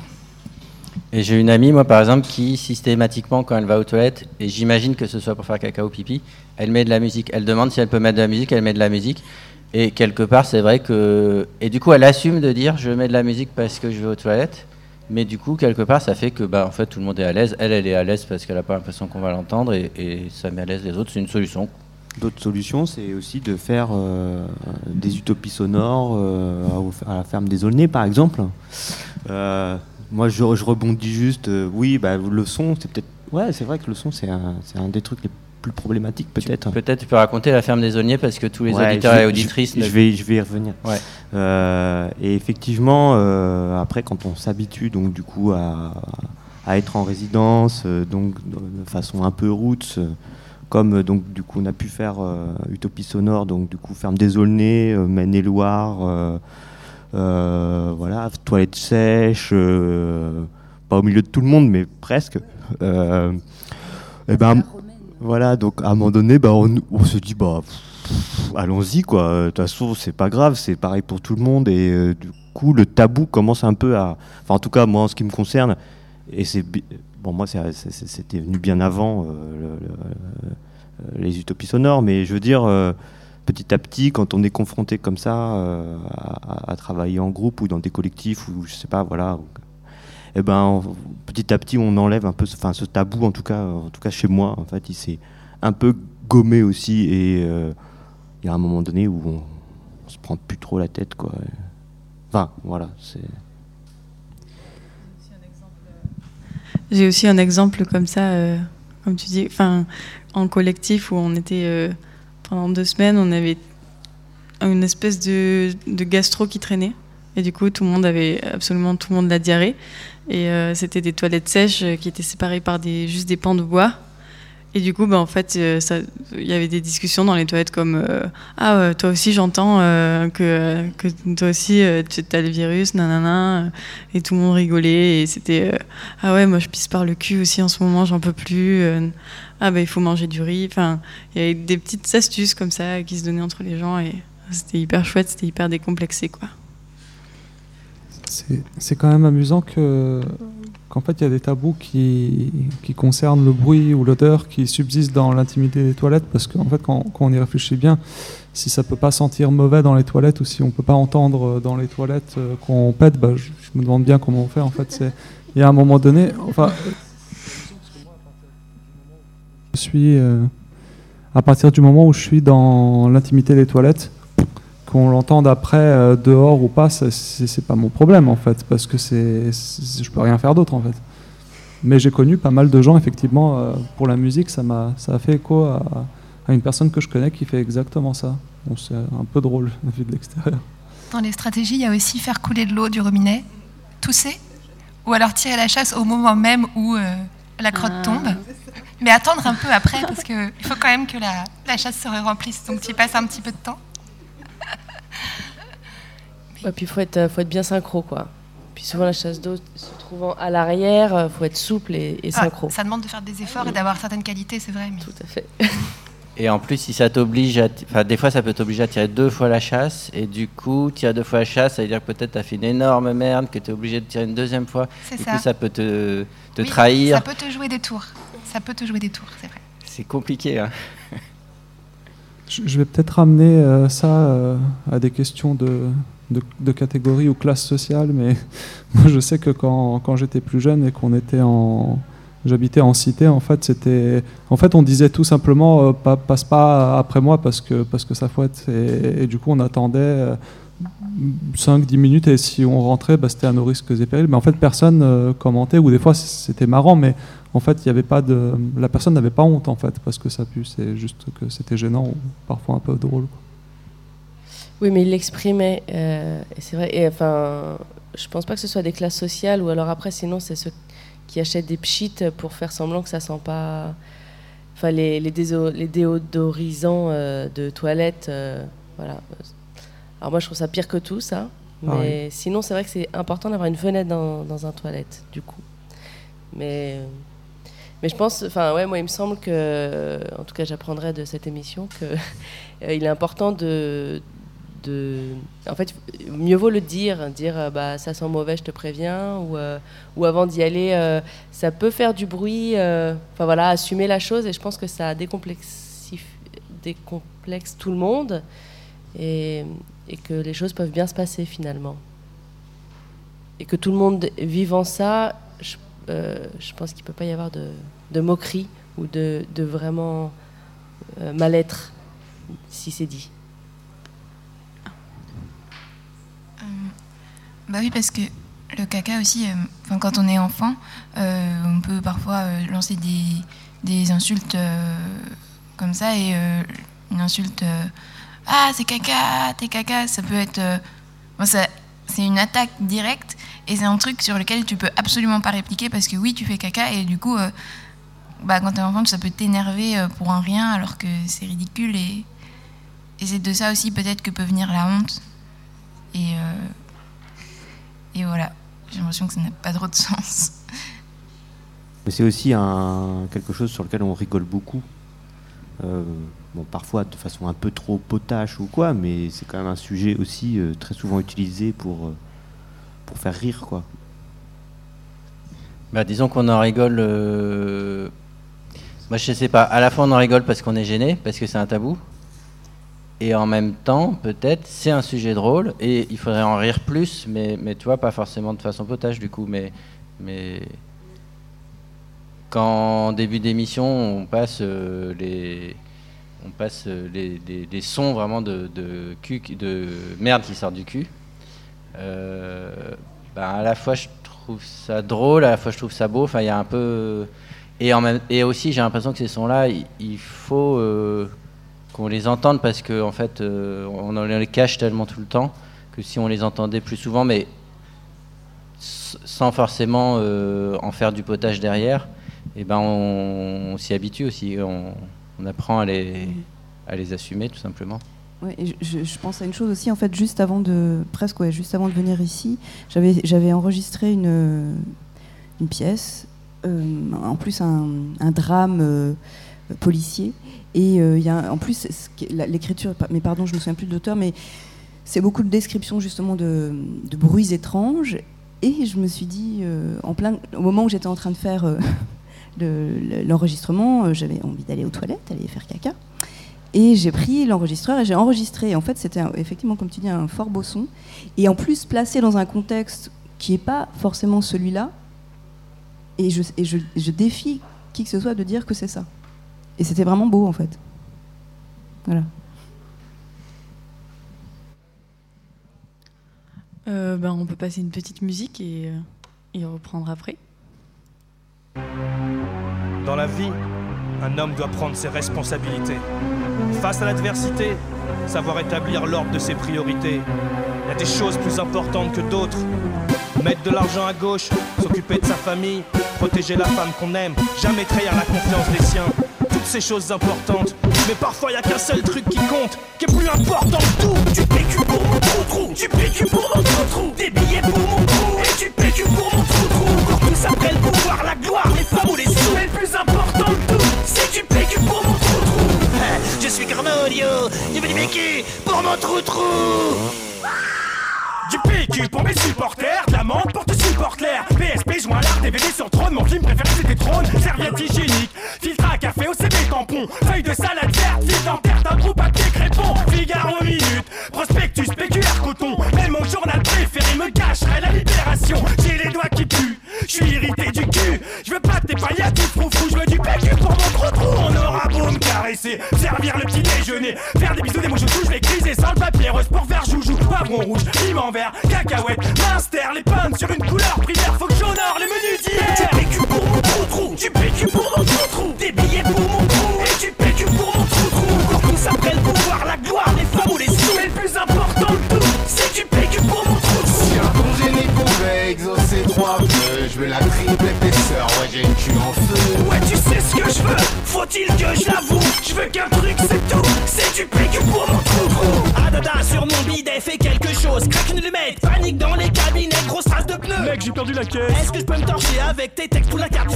Et j'ai une amie, moi par exemple, qui systématiquement, quand elle va aux toilettes, et j'imagine que ce soit pour faire caca ou pipi, elle met de la musique. Elle demande si elle peut mettre de la musique, elle met de la musique. Et quelque part, c'est vrai que. Et du coup, elle assume de dire je mets de la musique parce que je vais aux toilettes. Mais du coup, quelque part, ça fait que bah, en fait, tout le monde est à l'aise. Elle, elle est à l'aise parce qu'elle n'a pas l'impression qu'on va l'entendre. Et, ça met à l'aise les autres. C'est une solution. D'autres solutions, c'est aussi de faire euh, des utopies sonores euh, à- la ferme des Aulnay, par exemple. Euh, moi, je, rebondis juste. oui, bah, le son, c'est peut-être. Ouais, c'est vrai que le son, c'est un, un des trucs les plus problématiques, peut-être. Peut-être tu peux raconter la ferme des aulniers parce que tous les Ouais, auditeurs vais- et auditrices. Je, ne- je vais, je vais y revenir. Ouais. Euh, et effectivement, euh, après, quand on s'habitue donc du coup à, à être en résidence, euh, donc de façon un peu roots, comme donc du coup on a pu faire Utopie sonore, donc du coup ferme des Aulnay, euh, Maine-et-Loire, voilà, toilettes sèches, pas au milieu de tout le monde, mais presque. Et ben voilà, donc à un moment donné, bah, on, se dit bah allons-y quoi. De toute façon, c'est pas grave, c'est pareil pour tout le monde et euh, du coup le tabou commence un peu à, enfin en tout cas moi en ce qui me concerne, et c'est bon moi c'était venu bien avant euh, euh, les utopies sonores, mais je veux dire petit à petit quand on est confronté comme ça à travailler en groupe ou dans des collectifs ou je sais pas voilà. Et ben on- petit à petit on enlève un peu, ce- ce tabou en tout cas, en tout cas chez moi en fait il s'est un peu gommé aussi et euh, il y a un moment donné où on, on se prend plus trop la tête quoi. Enfin voilà c'est. J'ai aussi un exemple comme ça, euh, comme tu dis, en collectif où on était euh, pendant deux semaines, on avait une espèce de gastro qui traînait. Et du coup, tout le monde avait absolument tout le monde la diarrhée. Et euh, c'était des toilettes sèches euh, qui étaient séparées par des, juste des pans de bois. Et du coup, bah, en fait, euh, il y avait des discussions dans les toilettes comme euh, Ah, toi aussi, j'entends que, toi aussi, tu as le virus, nanana. Et tout le monde rigolait. Et c'était Ah ouais, moi, je pisse par le cul aussi en ce moment, j'en peux plus. Ah, bah, il faut manger du riz. Enfin, il y avait des petites astuces comme ça qui se donnaient entre les gens. Et c'était hyper chouette, c'était hyper décomplexé, quoi. C'est- quand même amusant que qu'en fait il y a des tabous qui, concernent le bruit ou l'odeur qui subsistent dans l'intimité des toilettes parce qu'en fait quand, on y réfléchit bien, si ça peut pas sentir mauvais dans les toilettes ou si on peut pas entendre euh, dans les toilettes euh, qu'on pète, bah, je, me demande bien comment on fait en fait. Il y a un moment donné, enfin je suis euh, à partir du moment où je suis dans l'intimité des toilettes qu'on l'entende après euh, dehors ou pas, c'est pas mon problème en fait, parce que c'est, c'est- je peux rien faire d'autre en fait. Mais j'ai connu pas mal de gens effectivement euh, pour la musique, ça m'a, ça a fait écho à, à une personne que je connais qui fait exactement ça. Bon, c'est un peu drôle vu de l'extérieur. Dans les stratégies, il y a aussi faire couler de l'eau du robinet, tousser, ou alors tirer la chasse au moment même où euh, la crotte Ah. tombe. Mais attendre un peu après, parce qu'il faut quand même que la, la chasse se remplisse, donc tu y passes un petit peu de temps. Ouais, puis il faut être, faut être bien synchro, quoi. Puis souvent, la chasse d'eau se trouvant à l'arrière, il faut être souple et, et Ah, synchro. ça demande de faire des efforts et d'avoir certaines qualités, c'est vrai. Mais... Tout à fait. Et en plus, si ça t'oblige à. Enfin, des fois, ça peut t'obliger à tirer deux fois la chasse. Et du coup, tirer deux fois la chasse, ça veut dire que peut-être t'as fait une énorme merde, que t'es obligé de tirer une deuxième fois. C'est du ça. coup, ça peut te, te Oui, trahir. Ça peut te jouer des tours. Ça peut te jouer des tours, c'est vrai. C'est compliqué. Hein. Je vais peut-être ramener euh, ça euh, à des questions de, de, catégorie ou classe sociale, mais (laughs) moi je sais que quand, quand j'étais plus jeune et qu'on était en. J'habitais en cité, en fait, c'était. En fait, on disait tout simplement euh, pa- passe pas après moi parce que, parce que ça fouette. Et, et du coup, on attendait 5-10 minutes et si on rentrait, bah, c'était à nos risques et périls. Mais en fait, personne euh, commentait, ou des fois c'était marrant, mais en fait, il y avait pas de. La personne n'avait pas honte, en fait, parce que ça pue, c'est juste que c'était gênant ou parfois un peu drôle. Oui, mais il l'exprimait. euh, c'est vrai. Et enfin, je pense pas que ce soit des classes sociales ou alors après, sinon, c'est ceux qui achètent des pchites pour faire semblant que ça sent pas. Enfin, les, les, les déodorisants euh, de toilette. euh, voilà. Alors, moi, je trouve ça pire que tout, ça. Mais sinon, c'est vrai que c'est important d'avoir une fenêtre dans, dans un toilette, du coup. Mais. Mais je pense, enfin ouais, moi il me semble que, en tout cas j'apprendrai de cette émission que (laughs) euh, il est important de, de, en fait, mieux vaut le dire, dire euh, bah ça sent mauvais, je te préviens, ou euh, ou avant d'y aller, ça peut faire du bruit, enfin voilà, assumer la chose et je pense que ça décomplexe tout le monde et, que les choses peuvent bien se passer finalement. Et que tout le monde vivant ça, euh, je pense qu'il ne peut pas y avoir de, de moquerie ou de, vraiment euh, mal-être si c'est dit. Bah oui, parce que le caca aussi, euh, quand on est enfant, euh, on peut parfois euh, lancer des, des insultes euh, comme ça et euh, une insulte euh, Ah, c'est caca, t'es caca, ça peut être. euh, bon, c'est une attaque directe et c'est un truc sur lequel tu peux absolument pas répliquer parce que oui, tu fais caca et du coup, euh, bah, quand t'es enfant, ça peut t'énerver euh, pour un rien alors que c'est ridicule et, c'est de ça aussi peut-être que peut venir la honte. Et. euh, et voilà, j'ai l'impression que ça n'a pas trop de sens. Mais c'est aussi quelque chose sur lequel on rigole beaucoup. Euh, bon, parfois de façon un peu trop potache ou quoi, mais c'est quand même un sujet aussi très souvent utilisé pour, pour faire rire, quoi. Bah, disons qu'on en rigole. euh, Moi, je sais pas. À la fois, on en rigole parce qu'on est gêné, parce que c'est un tabou. Et en même temps, peut-être, c'est un sujet drôle et il faudrait en rire plus, mais, mais tu vois, pas forcément de façon potage du coup. Mais, mais quand en début d'émission, on passe euh, les. On passe euh, les, sons vraiment de, de, merde qui sortent du cul. Euh, ben, à la fois je trouve ça drôle, à la fois je trouve ça beau. Enfin, il y a un peu et aussi j'ai l'impression que ces sons-là, il, faut euh, qu'on les entende parce que en fait, euh, on les cache tellement tout le temps que si on les entendait plus souvent, mais sans forcément en faire du potage derrière, et ben on, on s'y habitue aussi. On, on apprend à les à les assumer tout simplement. Ouais, je, pense à une chose aussi, en fait, juste avant de, presque, juste avant de venir ici, j'avais, enregistré une, pièce, euh, en plus un, drame euh, policier, et euh, y a, en plus, l'écriture, mais pardon, je me souviens plus de l'auteur, mais c'est beaucoup de descriptions justement de, bruits étranges, et je me suis dit, en plein, au moment où j'étais en train de faire (laughs) le- le- l'enregistrement, j'avais envie d'aller aux toilettes, aller faire caca. Et j'ai pris l'enregistreur et j'ai enregistré. En fait, c'était effectivement, comme tu dis, un fort beau son. Et en plus, placé dans un contexte qui n'est pas forcément celui-là. Et, je, et je, je défie qui que ce soit de dire que c'est ça. Et c'était vraiment beau, en fait. Voilà. Euh, ben, on peut passer une petite musique et, euh, et reprendre après. Dans la vie, un homme doit prendre ses responsabilités. Face à l'adversité, savoir établir l'ordre de ses priorités. Il y a des choses plus importantes que d'autres. Mettre de l'argent à gauche, s'occuper de sa famille, protéger la femme qu'on aime, jamais trahir la confiance des siens. Toutes ces choses importantes. Mais parfois, il a qu'un seul truc qui compte, qui est plus important que tout. Du PQ pour mon trou-trou, du PQ pour mon trou-trou, des billets pour mon trou, et du PQ pour mon trou-trou. Encore tous le pouvoir, la gloire, les femmes ou les sous. Le plus important c'est du PQ pour mon trou-trou. Je suis Cornolio, du pour mon trou-trou. Du PQ pour mes supporters, de la menthe pour te supporter l'air. PSP joint l'art, DVD sur trône, mon film préféré c'était trône. Serviette hygiénique, filtre à café CB tampon. Feuille de salade verte, fil dentaire, d'un groupe papier crépon. Figaro minute, prospectus, PQR coton. Même mon journal préféré me cacherait la libération. J'ai les doigts qui puent, je suis irrité du cul. Je veux pas tes palliatifs froufrou, je veux du PQ pour mon trou trou. On aura beau me caresser, servir le petit déjeuner, faire des bisous, des mots je vais griser sans le papier rose pour faire joujou. Poivron rouge, piment vert, cacahuète, minster, les pommes sur une couleur primaire. Faut que j'honore les menus d'hier. Du PQ pour mon trou trou, du PQ pour mon trou trou, des billets pour mon qu'un truc, c'est tout, c'est du PQ pour mon trou. Adada sur mon bidet, fait quelque chose, craque une allumette, panique dans les cabinets, grosse trace de pneus. Mec, j'ai perdu la caisse. Est-ce que je peux me torcher avec tes textes ou la carte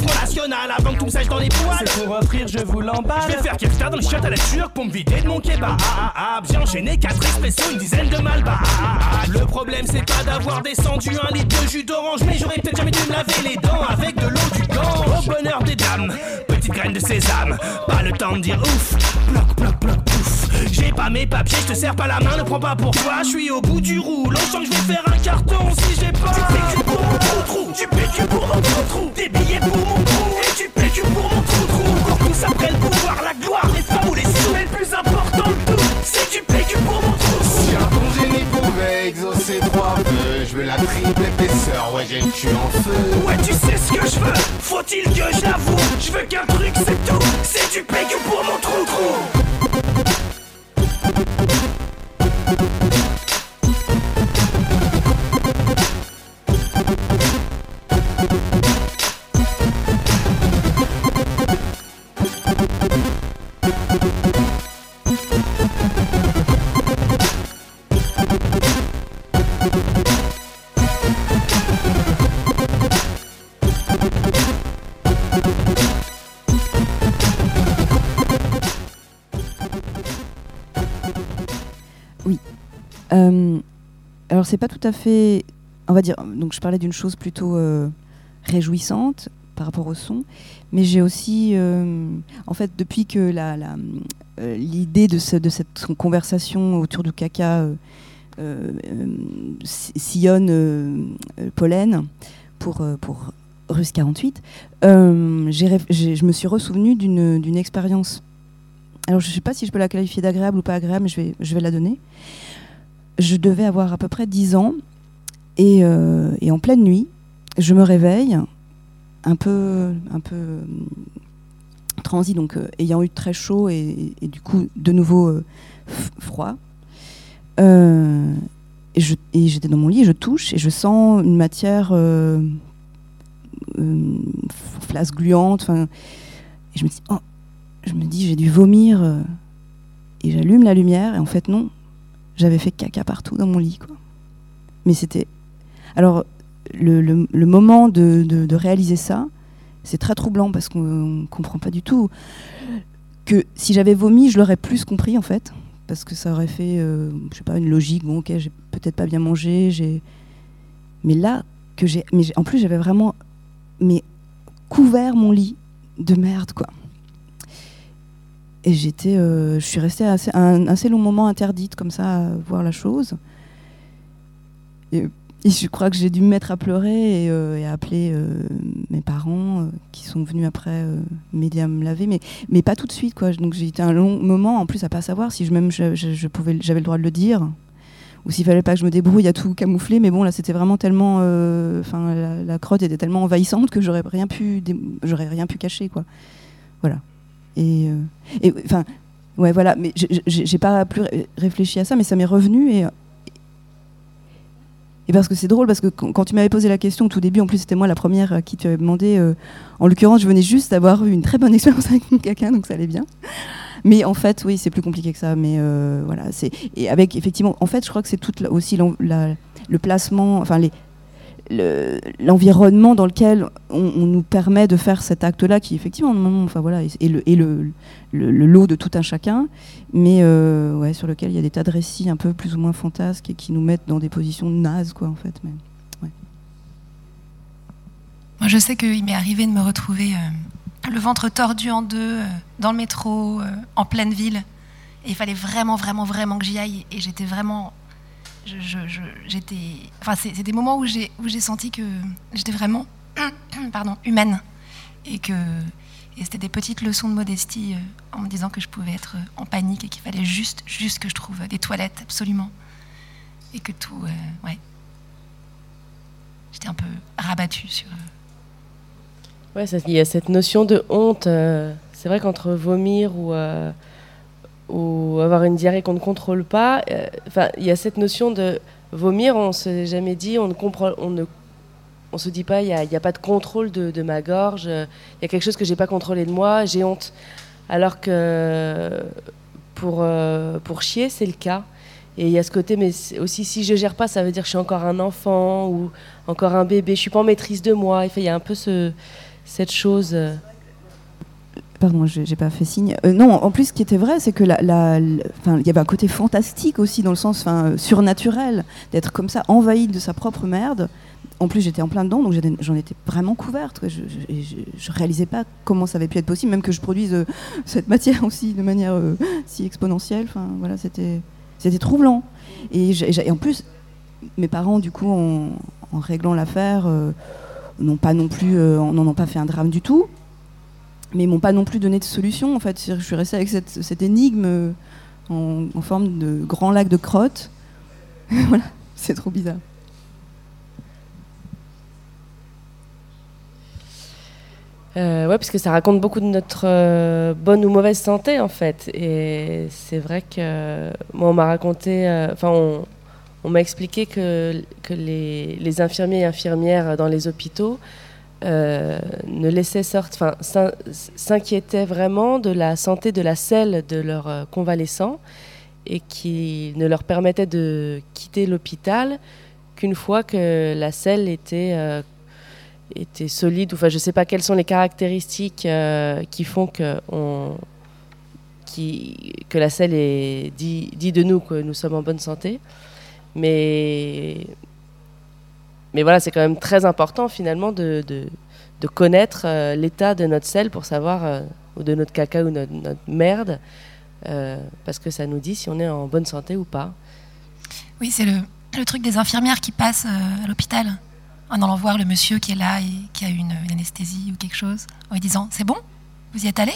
National avant que tout me sèche dans les poils C'est pour offrir, je vous l'emballe. Je vais faire quelqu'un dans le chiottes à la turque pour me vider de mon kebab. Ah ah ah, j'ai enchaîné 4 expressos, une dizaine de malbas. Ah, ah, ah. Le problème c'est pas d'avoir descendu un litre de jus d'orange, mais j'aurais peut-être jamais dû me laver les dents avec de l'eau du Gange. Au bonheur des dames, petite graine de sésame, pas le temps de dire ouf, bloc bloc bloc pouf. J'ai pas mes papiers, je te serre pas la main, ne prends pas pour toi, je suis au bout du rouleau, je sens que je vais faire un carton si j'ai pas. Du PQ pour mon trou trou, du PQ pour mon trou trou, des billets pour mon trou après le pouvoir, la gloire, les femmes ou les sous, mais le plus important de tout, c'est du PQ pour mon trou. Si un congénie pouvait exaucer trois vœux, je veux la triple épaisseur, ouais j'ai une cul en feu. Ouais, tu sais ce que je veux, faut-il que je l'avoue? Je veux qu'un truc, c'est tout, c'est du PQ pour mon trou trou. Euh, alors c'est pas tout à fait, on va dire, donc je parlais d'une chose plutôt euh, réjouissante par rapport au son, mais j'ai aussi, euh, en fait, depuis que l'idée de, ce- de cette conversation autour du caca si- sillonne Pollen pour, pour Russe 48, euh, j'ai réf- j'ai- je me suis ressouvenue d'une d'une expérience. Alors je ne sais pas si je peux la qualifier d'agréable ou pas agréable, mais je vais, je vais la donner. Je devais avoir à peu près 10 ans et, euh, et en pleine nuit, je me réveille un peu, un peu euh, transi, donc euh, ayant eu très chaud et, du coup de nouveau froid. Et j'étais dans mon lit je touche et je sens une matière flasque gluante. Et je me dis, oh, je me dis, j'ai dû vomir. et j'allume la lumière et en fait non, j'avais fait caca partout dans mon lit. Quoi. Mais c'était... Alors, le, le- moment de, de- réaliser ça, c'est très troublant parce qu'on ne comprend pas du tout que si j'avais vomi, je l'aurais plus compris en fait. Parce que ça aurait fait, euh, je sais pas, une logique. Bon, ok, j'ai peut-être pas bien mangé. J'ai... Mais là, que j'ai... Mais en plus, j'avais vraiment mais, couvert mon lit de merde, quoi. Et j'étais, euh, je suis restée assez, un assez long moment interdite comme ça à voir la chose. Et, et je crois que j'ai dû me mettre à pleurer et, euh, à appeler euh, mes parents qui sont venus après m'aider à me laver, mais, mais pas tout de suite. Quoi. Donc j'ai été un long moment en plus à pas savoir si je, même je, pouvais, j'avais le droit de le dire ou s'il fallait pas que je me débrouille à tout camoufler. Mais bon, là c'était vraiment tellement, enfin la, la crotte était tellement envahissante que j'aurais rien pu, j'aurais rien pu cacher, quoi. Voilà. Et euh, et, enfin, ouais, voilà. Mais j'ai- pas plus ré- réfléchi à ça, mais ça m'est revenu et et parce que c'est drôle, parce que quand, tu m'avais posé la question au tout début, en plus c'était moi la première qui tu avais demandé, euh, en l'occurrence je venais juste d'avoir eu une très bonne (laughs) expérience avec caca, donc ça allait bien. Mais en fait, oui, c'est plus compliqué que ça. Mais euh, voilà, c'est et avec effectivement, en fait, je crois que c'est tout aussi le placement, enfin les le- l'environnement dans lequel on, nous permet de faire cet acte-là, qui effectivement, enfin voilà, est le, lot de tout un chacun, mais euh, ouais, sur lequel il y a des tas de récits un peu plus ou moins fantasques et qui nous mettent dans des positions nazes, quoi, en fait. Mais. Moi, je sais qu'il m'est arrivé de me retrouver euh, le ventre tordu en deux, euh, dans le métro, en pleine ville. Et il fallait vraiment, vraiment, vraiment que j'y aille. Et j'étais vraiment. J'étais. Enfin, c'est des moments où j'ai où j'ai senti que j'étais vraiment, (clears throat) pardon, humaine. Et que. Et c'était des petites leçons de modestie euh, en me disant que je pouvais être euh, en panique et qu'il fallait juste, juste que je trouve des toilettes, absolument. Et que tout. euh, ouais. J'étais un peu rabattue sur. Ouais, il y a cette notion de honte. c'est vrai qu'entre vomir ou, ou avoir une diarrhée qu'on ne contrôle pas, euh, il y a cette notion de vomir. On s'est jamais dit, on ne comprend, on ne, on se dit pas, il n'y a, pas de contrôle de, ma gorge. euh, Il y a quelque chose que j'ai pas contrôlé de moi. J'ai honte. Alors que pour euh, pour chier, c'est le cas. Et il y a ce côté, mais aussi si je gère pas, ça veut dire que je suis encore un enfant ou encore un bébé. Je suis pas en maîtrise de moi. Il y a un peu ce, cette chose. Pardon, j'ai pas fait signe. Euh, non, en plus, ce qui était vrai, c'est que il y avait un côté fantastique aussi, dans le sens surnaturel, d'être comme ça, envahi de sa propre merde. En plus, j'étais en plein dedans, donc j'en étais vraiment couverte. Je, je, réalisais pas comment ça avait pu être possible, même que je produise euh, (laughs) cette matière aussi de manière euh, si exponentielle. Voilà, c'était troublant. Et, en plus, mes parents, du coup, en, réglant l'affaire, n'ont pas non plus, n'en ont pas fait un drame du tout mais ils m'ont pas non plus donné de solution. En fait, je suis restée avec cette, cette énigme euh, en, forme de grand lac de crotte. (laughs) voilà, c'est trop bizarre. Euh, ouais, parce que ça raconte beaucoup de notre euh, bonne ou mauvaise santé en fait. Et c'est vrai que moi, on m'a raconté, euh, enfin, on m'a expliqué que, que les, les infirmiers et infirmières dans les hôpitaux euh, ne laissaient sortir, enfin, s'in- s'inquiétaient vraiment de la santé de la selle de leurs euh, convalescents et qui ne leur permettaient de quitter l'hôpital qu'une fois que la selle était euh, solide. Enfin, je ne sais pas quelles sont les caractéristiques qui font que la selle est dit, dit de nous que nous sommes en bonne santé. Mais, mais voilà, c'est quand même très important finalement de, de, connaître euh, l'état de notre selle pour savoir, euh, ou de notre caca ou notre, notre merde, euh, parce que ça nous dit si on est en bonne santé ou pas. Oui, c'est le, le truc des infirmières qui passent à l'hôpital en allant voir le monsieur qui est là et qui a une, une anesthésie ou quelque chose, en lui disant C'est bon? Vous y êtes allé?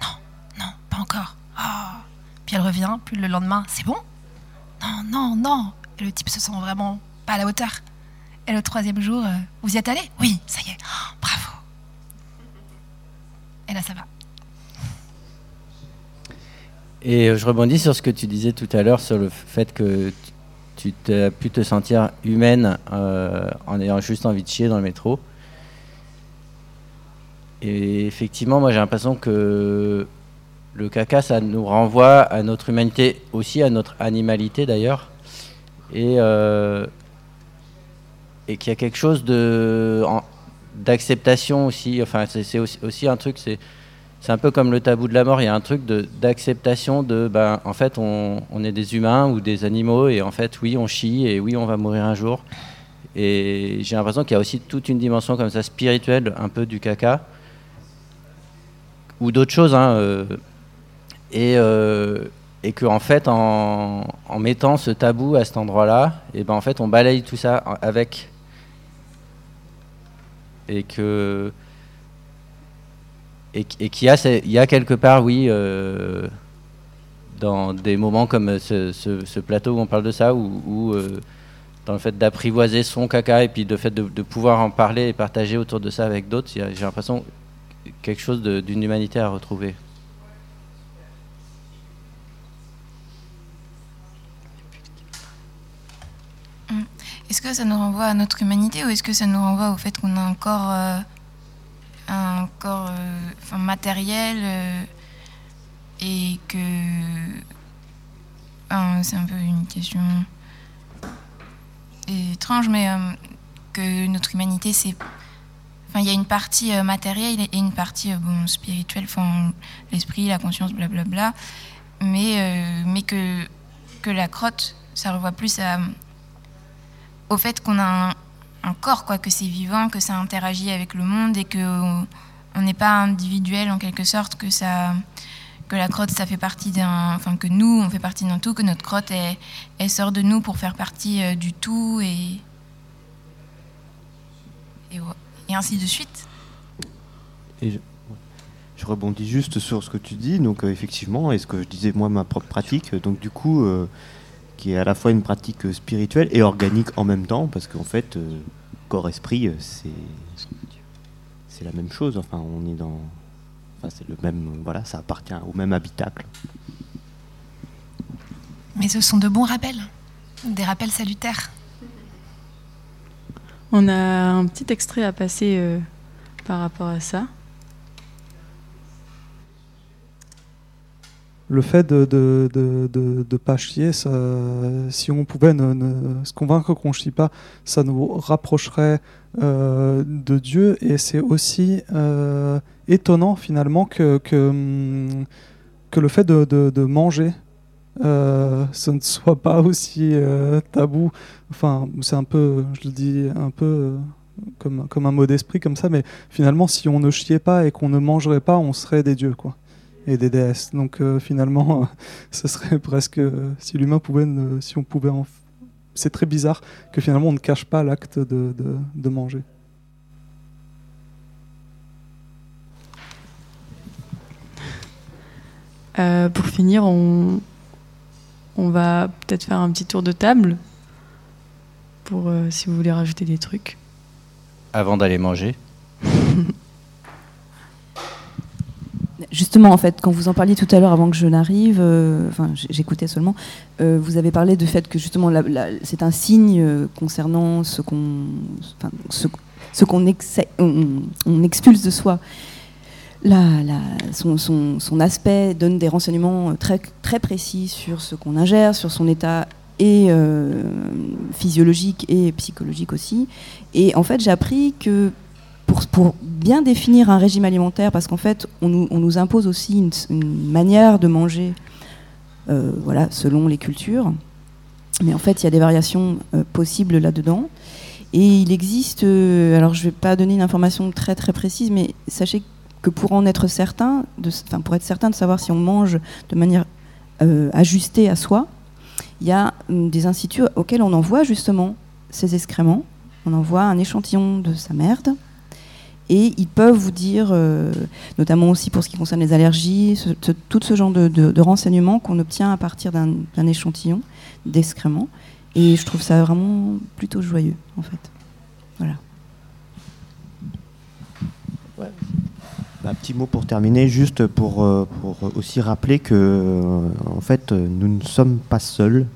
Non, non, pas encore. Ah. Puis elle revient, puis le lendemain C'est bon? Non, non, non. Et le type se sent vraiment pas à la hauteur. Et le troisième jour, euh, Vous y êtes allé Oui, ça y est. Oh, bravo. Et là, ça va. Et euh, je rebondis sur ce que tu disais tout à l'heure sur le fait que tu- t'as pu te sentir humaine euh, en ayant juste envie de chier dans le métro. Et effectivement, moi j'ai l'impression que le caca, ça nous renvoie à notre humanité, aussi à notre animalité d'ailleurs. Et, et qu'il y a quelque chose de, d'acceptation aussi. Enfin, c'est, aussi, un truc, c'est, c'est un peu comme le tabou de la mort. Il y a un truc d'acceptation de, ben, en fait, on, on est des humains ou des animaux et en fait, oui, on chie et oui, on va mourir un jour. Et j'ai l'impression qu'il y a aussi toute une dimension comme ça spirituelle, un peu du caca ou d'autres choses. Hein, euh, et, euh, et que en fait, en, en mettant ce tabou à cet endroit-là, et ben en fait, on balaye tout ça avec. Et que et, qu'il y a, quelque part, oui, euh, dans des moments comme ce, plateau où on parle de ça, ou ou, euh, dans le fait d'apprivoiser son caca et puis le fait de, de pouvoir en parler et partager autour de ça avec d'autres, j'ai l'impression quelque chose d'une humanité à retrouver. Est-ce que ça nous renvoie à notre humanité ou est-ce que ça nous renvoie au fait qu'on a un corps, euh, un corps euh, matériel euh, et que. Enfin, c'est un peu une question étrange, mais que notre humanité, c'est. Enfin, il y a une partie matérielle et une partie spirituelle, enfin, l'esprit, la conscience, blablabla. Mais, euh, mais que, que la crotte, ça revoit plus à, au fait qu'on a un, corps, quoi, que c'est vivant, que ça interagit avec le monde et que on n'est pas individuel en quelque sorte, que ça que la crotte ça fait partie d'un enfin que nous on fait partie d'un tout que notre crotte elle, elle sort de nous pour faire partie euh, du tout et et, ainsi de suite. Je rebondis juste sur ce que tu dis, donc euh, effectivement, et ce que je disais moi, ma propre pratique, donc du coup, euh, qui est à la fois une pratique spirituelle et organique en même temps, parce qu'en fait, euh, corps-esprit, euh, c'est c'est la même chose, enfin, on est dans. Enfin, c'est le même. Voilà, ça appartient au même habitacle. Mais ce sont de bons rappels, des rappels salutaires. On a un petit extrait à passer euh, par rapport à ça. Le fait de de, de, de- pas chier, si on pouvait ne- se convaincre qu'on chie pas, ça nous rapprocherait euh, de Dieu. Et c'est aussi euh, étonnant finalement que, hum, que le fait de, de- manger, euh, ce ne soit pas aussi euh, tabou. Enfin, c'est un peu, je le dis un peu comme, comme un mot d'esprit comme ça, mais finalement, si on ne chiait pas et qu'on ne mangerait pas, on serait des dieux, quoi et des déesses. Donc euh, finalement, euh, (laughs) ce serait presque euh, si l'humain pouvait, ne- si on pouvait, en f- c'est très bizarre que finalement on ne cache pas l'acte de, de, de manger. Euh, pour finir, on, on va peut-être faire un petit tour de table pour euh, si vous voulez rajouter des trucs. Avant d'aller manger. (laughs) Justement, en fait, quand vous en parliez tout à l'heure, avant que je n'arrive, euh, j'écoutais seulement, euh, vous avez parlé du fait que justement, c'est un signe euh, concernant ce qu'on, ce, on, expulse de soi. La- son, aspect donne des renseignements très, précis sur ce qu'on ingère, sur son état et physiologique et psychologique aussi. Et en fait, j'ai appris que pour, bien définir un régime alimentaire, parce qu'en fait, on nous, impose aussi une, manière de manger, euh, voilà, selon les cultures. Mais en fait, il y a des variations euh, possibles là-dedans. Et il existe, euh, alors je ne vais pas donner une information très très précise, mais sachez que pour en être certain, de, pour être certain de savoir si on mange de manière ajustée à soi, il y a hum, des instituts auxquels on envoie justement ces excréments. On envoie un échantillon de sa merde. Et ils peuvent vous dire, euh, notamment aussi pour ce qui concerne les allergies, tout ce genre de, renseignements qu'on obtient à partir d'un échantillon d'excréments. Et je trouve ça vraiment plutôt joyeux, en fait. Voilà. Un petit mot pour terminer, juste pour, euh, aussi rappeler que euh, en fait, nous ne sommes pas seuls,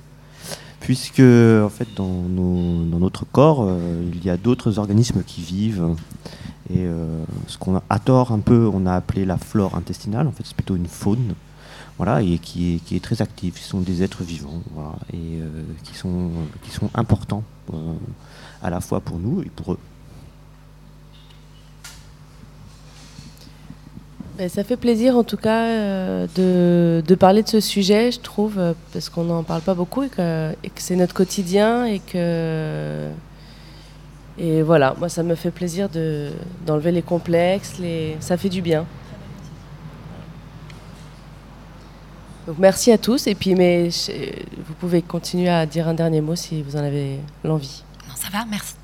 puisque en fait, dans, notre corps, il y a d'autres organismes qui vivent. Et euh, ce qu'on a à tort un peu, on a appelé la flore intestinale, en fait, c'est plutôt une faune, voilà, et qui est, qui très active. Ce sont des êtres vivants, voilà, et euh, qui sont qui importants euh, à la fois pour nous et pour eux. Ben, ça fait plaisir en tout cas de, parler de ce sujet, je trouve, parce qu'on n'en parle pas beaucoup et que, que c'est notre quotidien et que et voilà, moi ça me fait plaisir de d'enlever les complexes, les ça fait du bien. Merci à tous et puis mais je- vous pouvez continuer à dire un dernier mot si vous en avez l'envie. Non, ça va, merci.